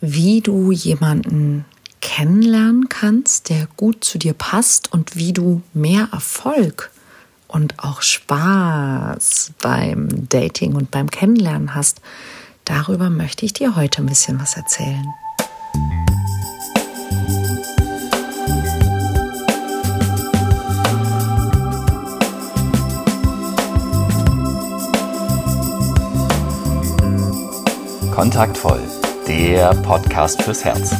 wie du jemanden kennenlernen kannst, der gut zu dir passt und wie du mehr Erfolg und auch Spaß beim Dating und beim Kennenlernen hast. Darüber möchte ich dir heute ein bisschen was erzählen. Kontaktvoll, der Podcast fürs Herz.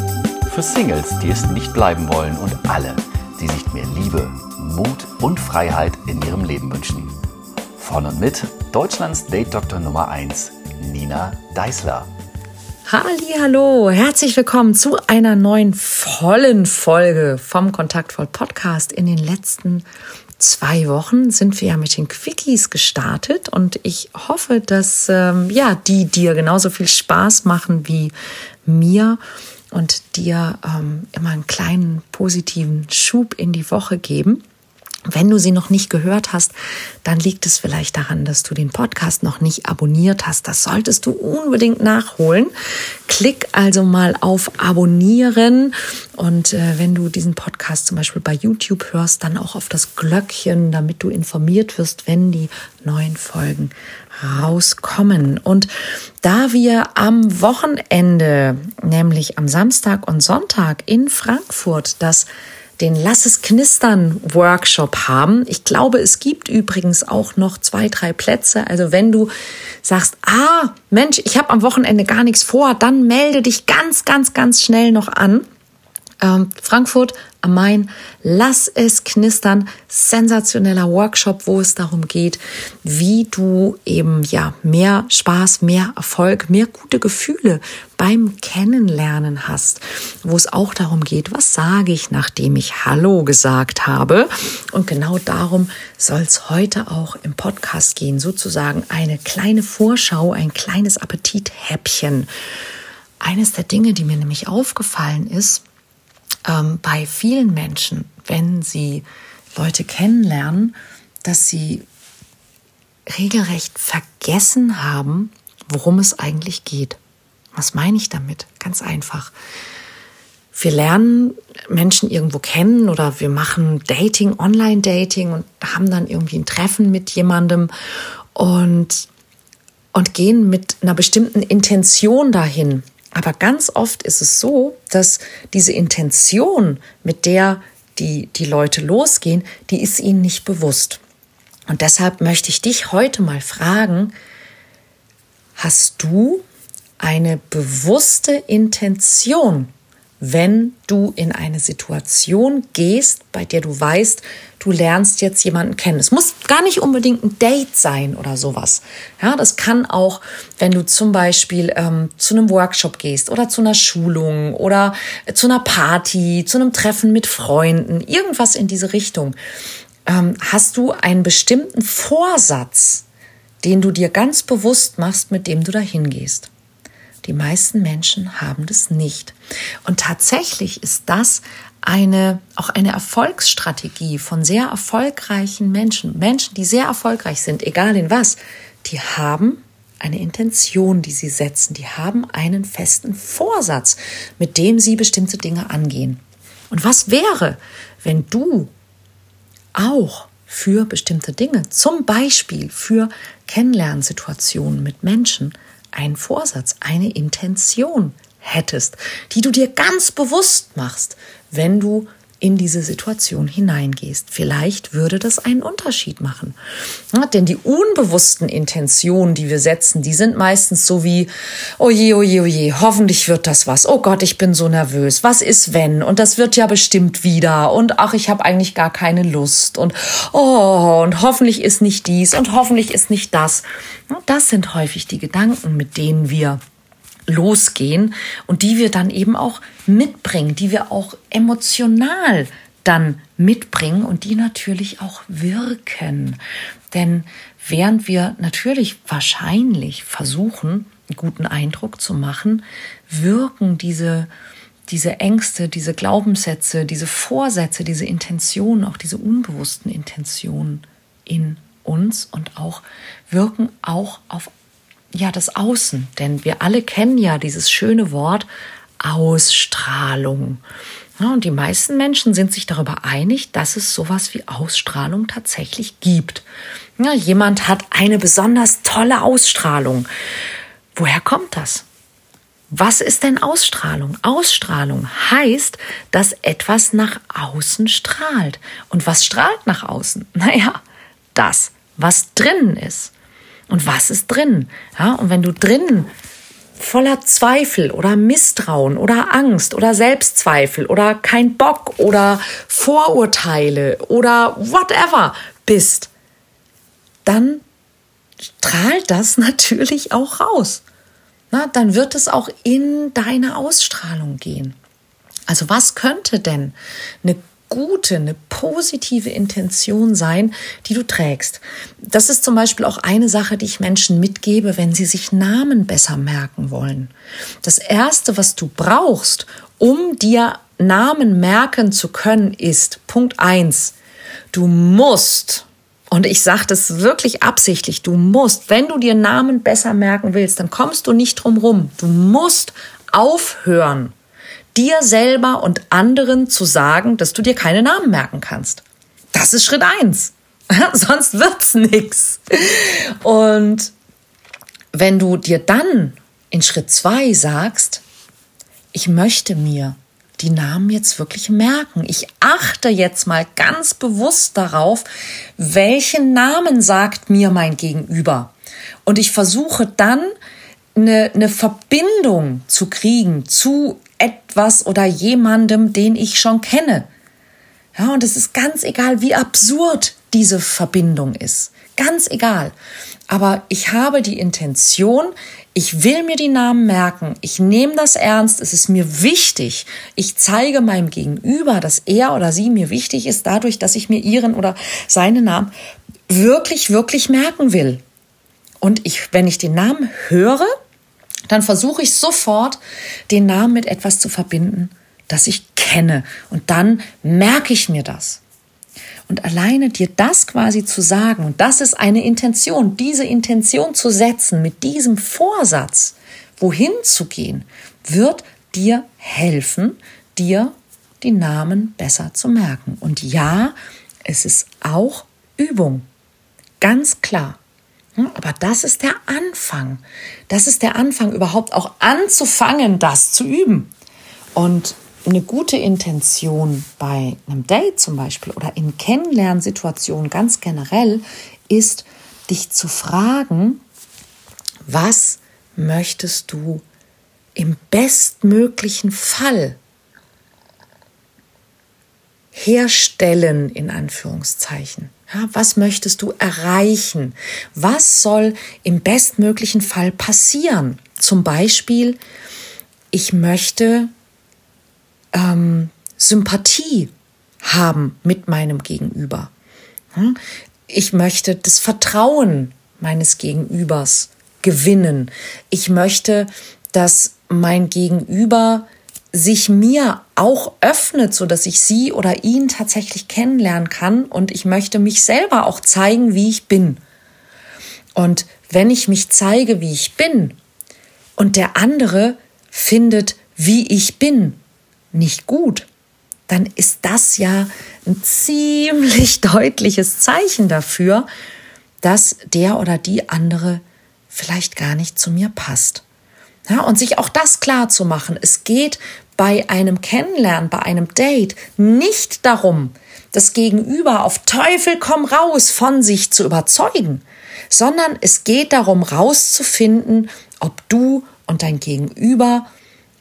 Für Singles, die es nicht bleiben wollen und alle, die sich mehr Liebe, Mut und Freiheit in ihrem Leben wünschen. Von und mit Deutschlands Date Doktor Nummer 1, Nina Deißler. Hallo, herzlich willkommen zu einer neuen vollen Folge vom Kontaktvoll Podcast. In den letzten zwei Wochen sind wir ja mit den Quickies gestartet und ich hoffe, dass ähm, ja die dir genauso viel Spaß machen wie mir und dir ähm, immer einen kleinen positiven Schub in die Woche geben. Wenn du sie noch nicht gehört hast, dann liegt es vielleicht daran, dass du den Podcast noch nicht abonniert hast. Das solltest du unbedingt nachholen. Klick also mal auf Abonnieren und äh, wenn du diesen Podcast zum Beispiel bei YouTube hörst, dann auch auf das Glöckchen, damit du informiert wirst, wenn die neuen Folgen rauskommen. Und da wir am Wochenende, nämlich am Samstag und Sonntag in Frankfurt, das den Lass es knistern Workshop haben. Ich glaube, es gibt übrigens auch noch zwei, drei Plätze. Also wenn du sagst, ah, Mensch, ich habe am Wochenende gar nichts vor, dann melde dich ganz, ganz, ganz schnell noch an. Ähm, Frankfurt am Main. Lass es knistern. Sensationeller Workshop, wo es darum geht, wie du eben ja mehr Spaß, mehr Erfolg, mehr gute Gefühle beim Kennenlernen hast. Wo es auch darum geht, was sage ich, nachdem ich Hallo gesagt habe. Und genau darum soll es heute auch im Podcast gehen. Sozusagen eine kleine Vorschau, ein kleines Appetithäppchen. Eines der Dinge, die mir nämlich aufgefallen ist, ähm, bei vielen Menschen, wenn sie Leute kennenlernen, dass sie regelrecht vergessen haben, worum es eigentlich geht. Was meine ich damit? Ganz einfach. Wir lernen Menschen irgendwo kennen oder wir machen Dating, Online-Dating und haben dann irgendwie ein Treffen mit jemandem und, und gehen mit einer bestimmten Intention dahin. Aber ganz oft ist es so, dass diese Intention, mit der die, die Leute losgehen, die ist ihnen nicht bewusst. Und deshalb möchte ich dich heute mal fragen, hast du eine bewusste Intention wenn du in eine Situation gehst, bei der du weißt, du lernst jetzt jemanden kennen. Es muss gar nicht unbedingt ein Date sein oder sowas. Ja, das kann auch, wenn du zum Beispiel ähm, zu einem Workshop gehst oder zu einer Schulung oder zu einer Party, zu einem Treffen mit Freunden, irgendwas in diese Richtung. Ähm, hast du einen bestimmten Vorsatz, den du dir ganz bewusst machst, mit dem du dahin gehst? Die meisten Menschen haben das nicht. Und tatsächlich ist das eine, auch eine Erfolgsstrategie von sehr erfolgreichen Menschen. Menschen, die sehr erfolgreich sind, egal in was, die haben eine Intention, die sie setzen. Die haben einen festen Vorsatz, mit dem sie bestimmte Dinge angehen. Und was wäre, wenn du auch für bestimmte Dinge, zum Beispiel für Kennenlernsituationen mit Menschen, einen Vorsatz, eine Intention hättest, die du dir ganz bewusst machst, wenn du in diese Situation hineingehst. Vielleicht würde das einen Unterschied machen. Ja, denn die unbewussten Intentionen, die wir setzen, die sind meistens so wie, oje, oje, oje, hoffentlich wird das was. Oh Gott, ich bin so nervös. Was ist wenn? Und das wird ja bestimmt wieder. Und ach, ich habe eigentlich gar keine Lust. Und oh, und hoffentlich ist nicht dies und hoffentlich ist nicht das. Das sind häufig die Gedanken, mit denen wir losgehen und die wir dann eben auch mitbringen, die wir auch emotional dann mitbringen und die natürlich auch wirken. Denn während wir natürlich wahrscheinlich versuchen, einen guten Eindruck zu machen, wirken diese, diese Ängste, diese Glaubenssätze, diese Vorsätze, diese Intentionen, auch diese unbewussten Intentionen in uns und auch wirken auch auf ja das Außen, denn wir alle kennen ja dieses schöne Wort Ausstrahlung. Ja, und die meisten Menschen sind sich darüber einig, dass es sowas wie Ausstrahlung tatsächlich gibt. Ja, jemand hat eine besonders tolle Ausstrahlung. Woher kommt das? Was ist denn Ausstrahlung? Ausstrahlung heißt, dass etwas nach außen strahlt. Und was strahlt nach außen? Naja, das, was drinnen ist. Und was ist drin? Ja, und wenn du drinnen voller Zweifel oder Misstrauen oder Angst oder Selbstzweifel oder kein Bock oder Vorurteile oder whatever bist, dann strahlt das natürlich auch raus. Na, dann wird es auch in deine Ausstrahlung gehen. Also was könnte denn eine gute, eine positive Intention sein, die du trägst. Das ist zum Beispiel auch eine Sache, die ich Menschen mitgebe, wenn sie sich Namen besser merken wollen. Das Erste, was du brauchst, um dir Namen merken zu können, ist Punkt eins: Du musst, und ich sage das wirklich absichtlich, du musst, wenn du dir Namen besser merken willst, dann kommst du nicht drum rum. Du musst aufhören, dir selber und anderen zu sagen, dass du dir keine Namen merken kannst. Das ist Schritt eins. Sonst wird's nix. Und wenn du dir dann in Schritt zwei sagst, ich möchte mir die Namen jetzt wirklich merken. Ich achte jetzt mal ganz bewusst darauf, welchen Namen sagt mir mein Gegenüber. Und ich versuche dann eine, eine Verbindung zu kriegen zu etwas oder jemandem, den ich schon kenne. Ja, und es ist ganz egal, wie absurd diese Verbindung ist. Ganz egal. Aber ich habe die Intention, ich will mir die Namen merken, ich nehme das ernst, es ist mir wichtig. Ich zeige meinem Gegenüber, dass er oder sie mir wichtig ist, dadurch, dass ich mir ihren oder seinen Namen wirklich, wirklich merken will. Und ich, wenn ich den Namen höre, dann versuche ich sofort, den Namen mit etwas zu verbinden, das ich kenne. Und dann merke ich mir das. Und alleine dir das quasi zu sagen, und das ist eine Intention, diese Intention zu setzen, mit diesem Vorsatz, wohin zu gehen, wird dir helfen, dir die Namen besser zu merken. Und ja, es ist auch Übung. Ganz klar. Hm, aber das ist der Anfang. Das ist der Anfang, überhaupt auch anzufangen, das zu üben. Und eine gute Intention bei einem Date zum Beispiel oder in Kennenlernsituationen ganz generell ist, dich zu fragen, was möchtest du im bestmöglichen Fall herstellen, in Anführungszeichen. Ja, was möchtest du erreichen? Was soll im bestmöglichen Fall passieren? Zum Beispiel, ich möchte ähm, Sympathie haben mit meinem Gegenüber. Ich möchte das Vertrauen meines Gegenübers gewinnen. Ich möchte, dass mein Gegenüber sich mir auch öffnet, so dass ich sie oder ihn tatsächlich kennenlernen kann und ich möchte mich selber auch zeigen, wie ich bin. Und wenn ich mich zeige, wie ich bin und der andere findet, wie ich bin, nicht gut, dann ist das ja ein ziemlich deutliches Zeichen dafür, dass der oder die andere vielleicht gar nicht zu mir passt. Ja, und sich auch das klar zu machen. Es geht bei einem Kennenlernen, bei einem Date nicht darum, das Gegenüber auf Teufel komm raus von sich zu überzeugen, sondern es geht darum, rauszufinden, ob du und dein Gegenüber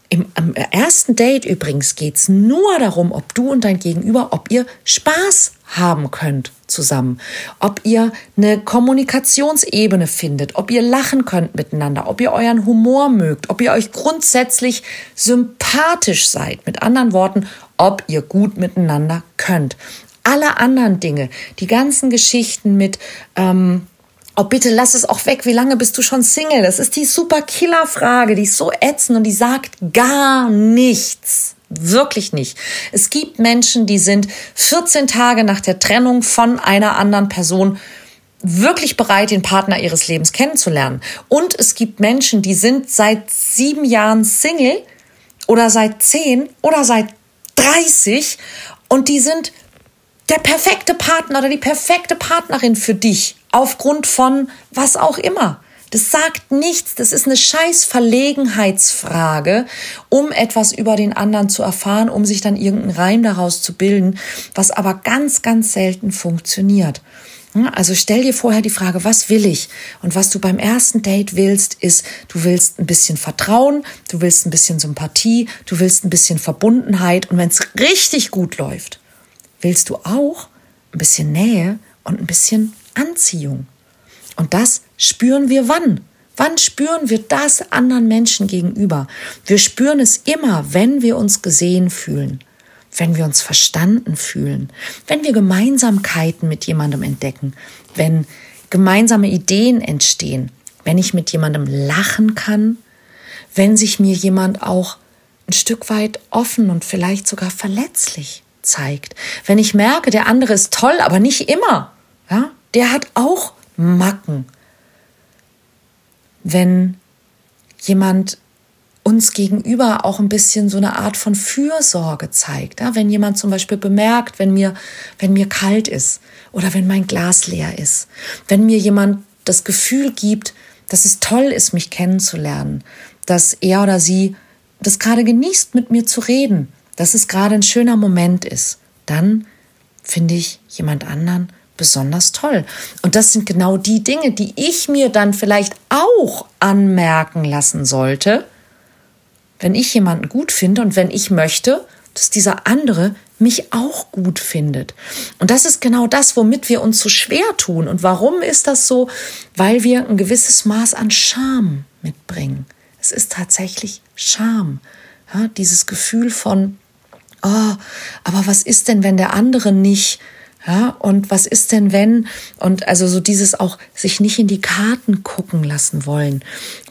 im, am ersten Date übrigens geht es nur darum, ob du und dein Gegenüber, ob ihr Spaß haben könnt zusammen, ob ihr eine Kommunikationsebene findet, ob ihr lachen könnt miteinander, ob ihr euren Humor mögt, ob ihr euch grundsätzlich sympathisch seid. Mit anderen Worten, ob ihr gut miteinander könnt. Alle anderen Dinge, die ganzen Geschichten mit ähm, Oh, bitte lass es auch weg. Wie lange bist du schon Single? Das ist die super Killer-Frage. Die ist so ätzend und die sagt gar nichts. Wirklich nicht. Es gibt Menschen, die sind 14 Tage nach der Trennung von einer anderen Person wirklich bereit, den Partner ihres Lebens kennenzulernen. Und es gibt Menschen, die sind seit sieben Jahren Single oder seit 10 oder seit 30 und die sind der perfekte Partner oder die perfekte Partnerin für dich aufgrund von was auch immer. Das sagt nichts, das ist eine scheiß Verlegenheitsfrage, um etwas über den anderen zu erfahren, um sich dann irgendeinen Reim daraus zu bilden, was aber ganz, ganz selten funktioniert. Also stell dir vorher die Frage, was will ich? Und was du beim ersten Date willst, ist, du willst ein bisschen Vertrauen, du willst ein bisschen Sympathie, du willst ein bisschen Verbundenheit. Und wenn es richtig gut läuft, willst du auch ein bisschen Nähe und ein bisschen Anziehung. Und das spüren wir wann? Wann spüren wir das anderen Menschen gegenüber? Wir spüren es immer, wenn wir uns gesehen fühlen wenn wir uns verstanden fühlen, wenn wir Gemeinsamkeiten mit jemandem entdecken, wenn gemeinsame Ideen entstehen, wenn ich mit jemandem lachen kann, wenn sich mir jemand auch ein Stück weit offen und vielleicht sogar verletzlich zeigt, wenn ich merke, der andere ist toll, aber nicht immer, ja, der hat auch Macken. Wenn jemand uns gegenüber auch ein bisschen so eine Art von Fürsorge zeigt. Ja, wenn jemand zum Beispiel bemerkt, wenn mir, wenn mir kalt ist oder wenn mein Glas leer ist, wenn mir jemand das Gefühl gibt, dass es toll ist, mich kennenzulernen, dass er oder sie das gerade genießt, mit mir zu reden, dass es gerade ein schöner Moment ist, dann finde ich jemand anderen besonders toll. Und das sind genau die Dinge, die ich mir dann vielleicht auch anmerken lassen sollte, wenn ich jemanden gut finde und wenn ich möchte, dass dieser andere mich auch gut findet. Und das ist genau das, womit wir uns so schwer tun. Und warum ist das so? Weil wir ein gewisses Maß an Scham mitbringen. Es ist tatsächlich Scham. Ja, dieses Gefühl von, oh, aber was ist denn, wenn der andere nicht ja, und was ist denn wenn? Und also so dieses auch sich nicht in die Karten gucken lassen wollen,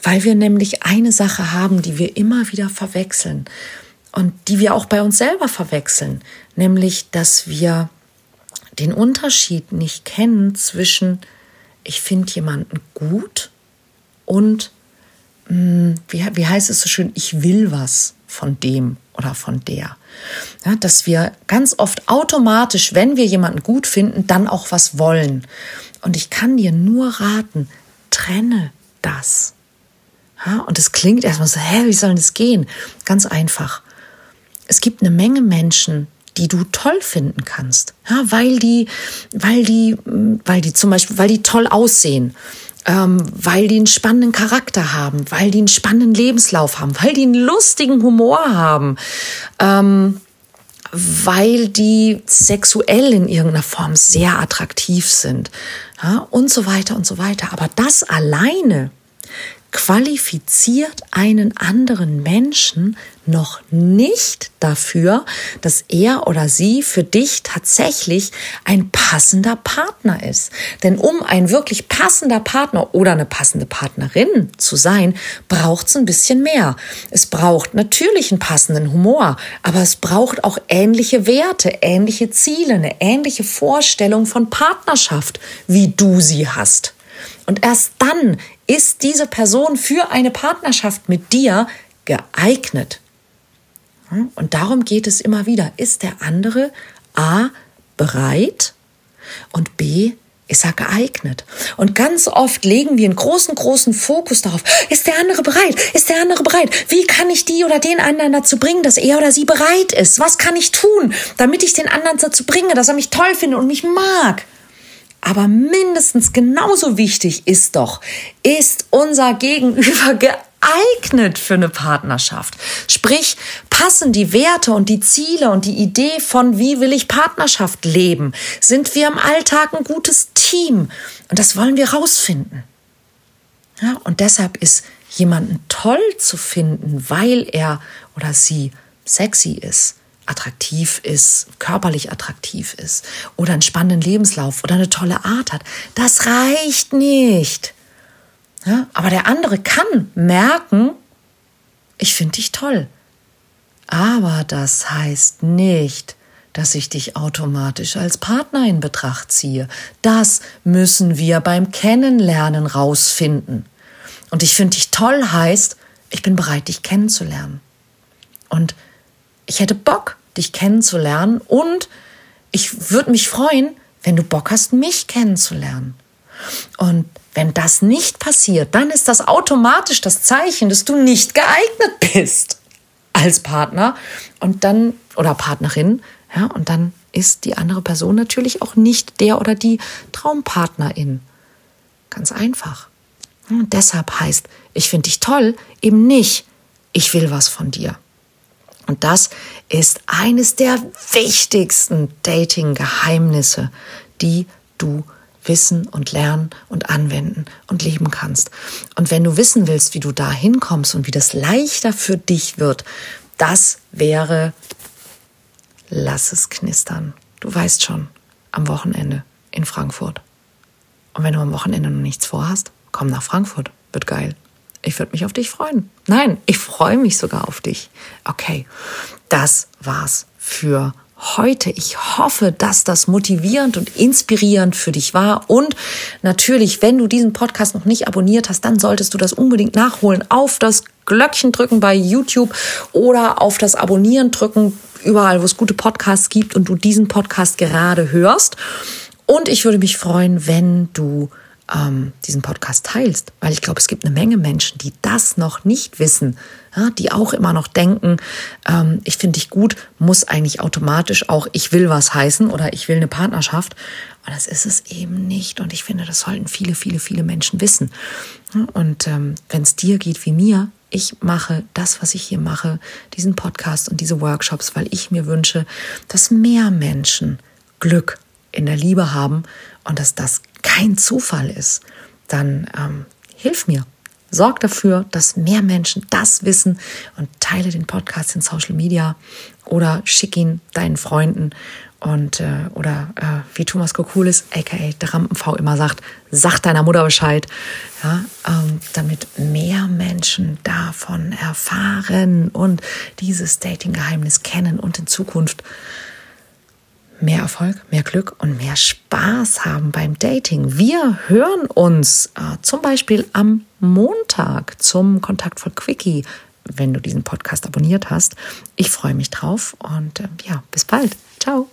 weil wir nämlich eine Sache haben, die wir immer wieder verwechseln und die wir auch bei uns selber verwechseln, nämlich dass wir den Unterschied nicht kennen zwischen ich finde jemanden gut und hm, wie, wie heißt es so schön, ich will was von dem oder von der. Ja, dass wir ganz oft automatisch, wenn wir jemanden gut finden, dann auch was wollen. Und ich kann dir nur raten, trenne das. Ja, und es klingt erstmal so, hä, wie soll das gehen? Ganz einfach. Es gibt eine Menge Menschen, die du toll finden kannst, ja, weil die, weil die, weil die zum Beispiel, weil die toll aussehen, ähm, weil die einen spannenden Charakter haben, weil die einen spannenden Lebenslauf haben, weil die einen lustigen Humor haben, ähm, weil die sexuell in irgendeiner Form sehr attraktiv sind ja, und so weiter und so weiter. Aber das alleine qualifiziert einen anderen Menschen noch nicht dafür, dass er oder sie für dich tatsächlich ein passender Partner ist. Denn um ein wirklich passender Partner oder eine passende Partnerin zu sein, braucht es ein bisschen mehr. Es braucht natürlich einen passenden Humor, aber es braucht auch ähnliche Werte, ähnliche Ziele, eine ähnliche Vorstellung von Partnerschaft, wie du sie hast. Und erst dann ist diese Person für eine Partnerschaft mit dir geeignet. Und darum geht es immer wieder. Ist der andere A bereit und B ist er geeignet? Und ganz oft legen wir einen großen, großen Fokus darauf. Ist der andere bereit? Ist der andere bereit? Wie kann ich die oder den anderen dazu bringen, dass er oder sie bereit ist? Was kann ich tun, damit ich den anderen dazu bringe, dass er mich toll findet und mich mag? Aber mindestens genauso wichtig ist doch, ist unser Gegenüber geeignet für eine Partnerschaft? Sprich, passen die Werte und die Ziele und die Idee von, wie will ich Partnerschaft leben? Sind wir im Alltag ein gutes Team? Und das wollen wir rausfinden. Ja, und deshalb ist jemanden toll zu finden, weil er oder sie sexy ist attraktiv ist, körperlich attraktiv ist oder einen spannenden Lebenslauf oder eine tolle Art hat. Das reicht nicht. Ja, aber der andere kann merken, ich finde dich toll. Aber das heißt nicht, dass ich dich automatisch als Partner in Betracht ziehe. Das müssen wir beim Kennenlernen rausfinden. Und ich finde dich toll heißt, ich bin bereit, dich kennenzulernen. Und ich hätte Bock, dich kennenzulernen und ich würde mich freuen, wenn du Bock hast, mich kennenzulernen. Und wenn das nicht passiert, dann ist das automatisch das Zeichen, dass du nicht geeignet bist als Partner und dann oder Partnerin, ja, und dann ist die andere Person natürlich auch nicht der oder die Traumpartnerin. Ganz einfach. Und deshalb heißt, ich finde dich toll, eben nicht, ich will was von dir. Und das ist eines der wichtigsten Dating-Geheimnisse, die du wissen und lernen und anwenden und leben kannst. Und wenn du wissen willst, wie du da hinkommst und wie das leichter für dich wird, das wäre, lass es knistern. Du weißt schon, am Wochenende in Frankfurt. Und wenn du am Wochenende noch nichts vorhast, komm nach Frankfurt. Wird geil. Ich würde mich auf dich freuen. Nein, ich freue mich sogar auf dich. Okay, das war's für heute. Ich hoffe, dass das motivierend und inspirierend für dich war. Und natürlich, wenn du diesen Podcast noch nicht abonniert hast, dann solltest du das unbedingt nachholen. Auf das Glöckchen drücken bei YouTube oder auf das Abonnieren drücken, überall, wo es gute Podcasts gibt und du diesen Podcast gerade hörst. Und ich würde mich freuen, wenn du ähm, diesen Podcast teilst, weil ich glaube, es gibt eine Menge Menschen, die das noch nicht wissen, ja, die auch immer noch denken, ähm, ich finde dich gut, muss eigentlich automatisch auch ich will was heißen oder ich will eine Partnerschaft. Aber das ist es eben nicht. Und ich finde, das sollten viele, viele, viele Menschen wissen. Und ähm, wenn es dir geht wie mir, ich mache das, was ich hier mache, diesen Podcast und diese Workshops, weil ich mir wünsche, dass mehr Menschen Glück in der Liebe haben und dass das kein Zufall ist, dann ähm, hilf mir. Sorg dafür, dass mehr Menschen das wissen und teile den Podcast in Social Media oder schick ihn deinen Freunden und äh, oder äh, wie Thomas Kokulis, aka der Rampenv immer sagt, sag deiner Mutter Bescheid, ja, ähm, damit mehr Menschen davon erfahren und dieses Dating-Geheimnis kennen und in Zukunft mehr Erfolg, mehr Glück und mehr Spaß haben beim Dating. Wir hören uns äh, zum Beispiel am Montag zum Kontaktvoll Quickie, wenn du diesen Podcast abonniert hast. Ich freue mich drauf und äh, ja, bis bald. Ciao.